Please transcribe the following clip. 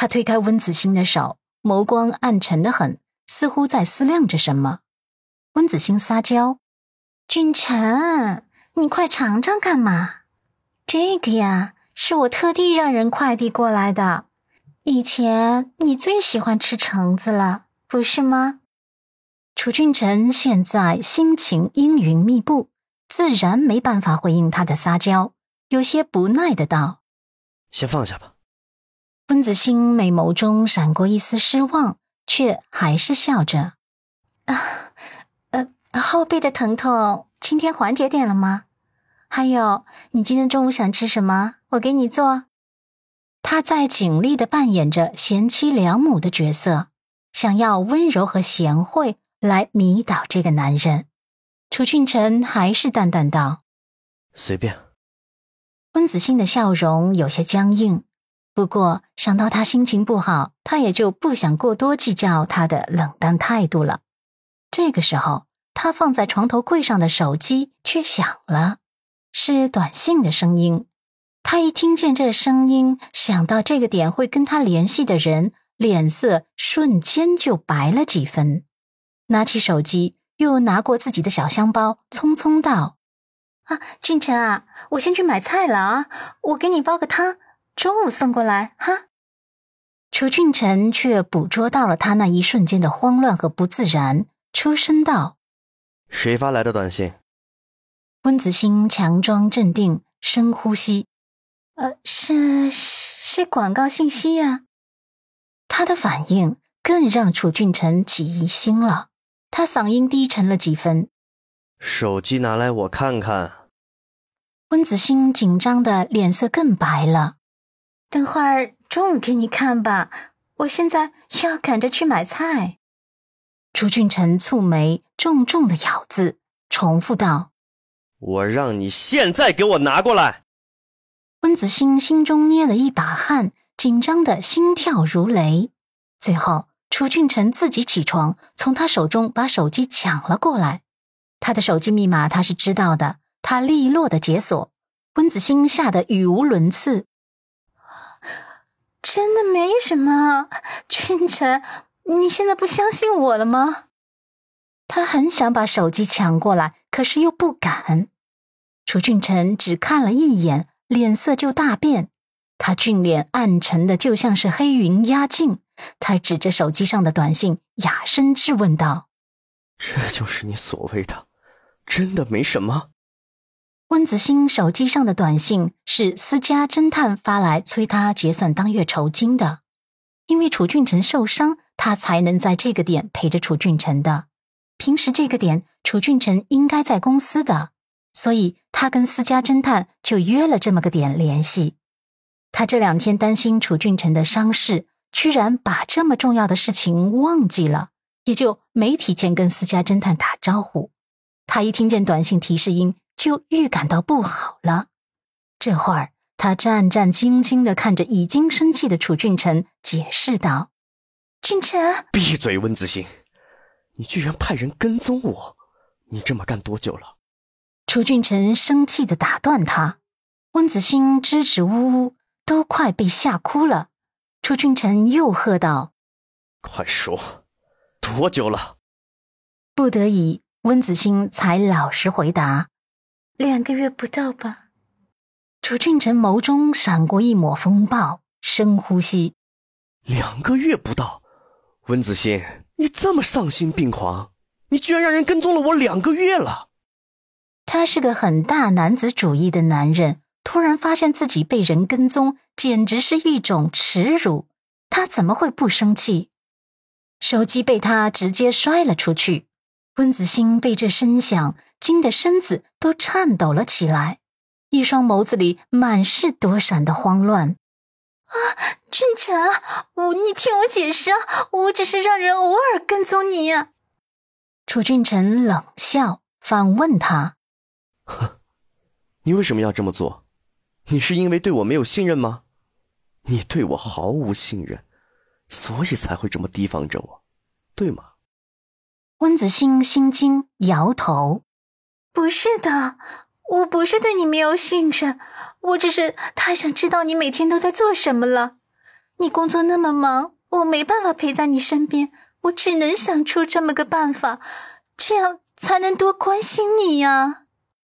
他推开温子星的手，眸光暗沉的很，似乎在思量着什么。温子星撒娇：“俊辰，你快尝尝干嘛？这个呀，是我特地让人快递过来的。以前你最喜欢吃橙子了，不是吗？”楚俊辰现在心情阴云密布，自然没办法回应他的撒娇，有些不耐的道：“先放下吧。”温子欣美眸中闪过一丝失望，却还是笑着：“啊，呃，后背的疼痛今天缓解点了吗？还有，你今天中午想吃什么？我给你做。”他在尽力的扮演着贤妻良母的角色，想要温柔和贤惠来迷倒这个男人。楚俊辰还是淡淡道：“随便。”温子欣的笑容有些僵硬。不过想到他心情不好，他也就不想过多计较他的冷淡态度了。这个时候，他放在床头柜上的手机却响了，是短信的声音。他一听见这声音，想到这个点会跟他联系的人，脸色瞬间就白了几分。拿起手机，又拿过自己的小香包，匆匆道：“啊，俊辰啊，我先去买菜了啊，我给你煲个汤。”中午送过来哈。楚俊辰却捕捉到了他那一瞬间的慌乱和不自然，出声道：“谁发来的短信？”温子欣强装镇定，深呼吸：“呃，是是广告信息呀。”他的反应更让楚俊辰起疑心了，他嗓音低沉了几分：“手机拿来我看看。”温子欣紧张的脸色更白了。等会儿中午给你看吧，我现在要赶着去买菜。楚俊辰蹙眉，重重的咬字，重复道：“我让你现在给我拿过来。”温子欣心中捏了一把汗，紧张的心跳如雷。最后，楚俊辰自己起床，从他手中把手机抢了过来。他的手机密码他是知道的，他利落的解锁。温子欣吓得语无伦次。真的没什么，俊辰，你现在不相信我了吗？他很想把手机抢过来，可是又不敢。楚俊辰只看了一眼，脸色就大变，他俊脸暗沉的就像是黑云压境。他指着手机上的短信，哑声质问道：“这就是你所谓的，真的没什么？”温子星手机上的短信是私家侦探发来催他结算当月酬金的，因为楚俊辰受伤，他才能在这个点陪着楚俊辰的。平时这个点楚俊辰应该在公司的，所以他跟私家侦探就约了这么个点联系。他这两天担心楚俊辰的伤势，居然把这么重要的事情忘记了，也就没提前跟私家侦探打招呼。他一听见短信提示音。就预感到不好了。这会儿，他战战兢兢的看着已经生气的楚俊臣，解释道：“俊臣，闭嘴！温子欣，你居然派人跟踪我，你这么干多久了？”楚俊臣生气的打断他。温子欣支支吾吾，都快被吓哭了。楚俊臣又喝道：“快说，多久了？”不得已，温子欣才老实回答。两个月不到吧？楚俊辰眸中闪过一抹风暴，深呼吸。两个月不到，温子欣，你这么丧心病狂，你居然让人跟踪了我两个月了。他是个很大男子主义的男人，突然发现自己被人跟踪，简直是一种耻辱。他怎么会不生气？手机被他直接摔了出去。温子欣被这声响。惊得身子都颤抖了起来，一双眸子里满是躲闪的慌乱。啊，俊辰，我你听我解释啊，我只是让人偶尔跟踪你呀。楚俊辰冷笑，反问他：“哼，你为什么要这么做？你是因为对我没有信任吗？你对我毫无信任，所以才会这么提防着我，对吗？”温子星心惊，摇头。不是的，我不是对你没有信任，我只是太想知道你每天都在做什么了。你工作那么忙，我没办法陪在你身边，我只能想出这么个办法，这样才能多关心你呀。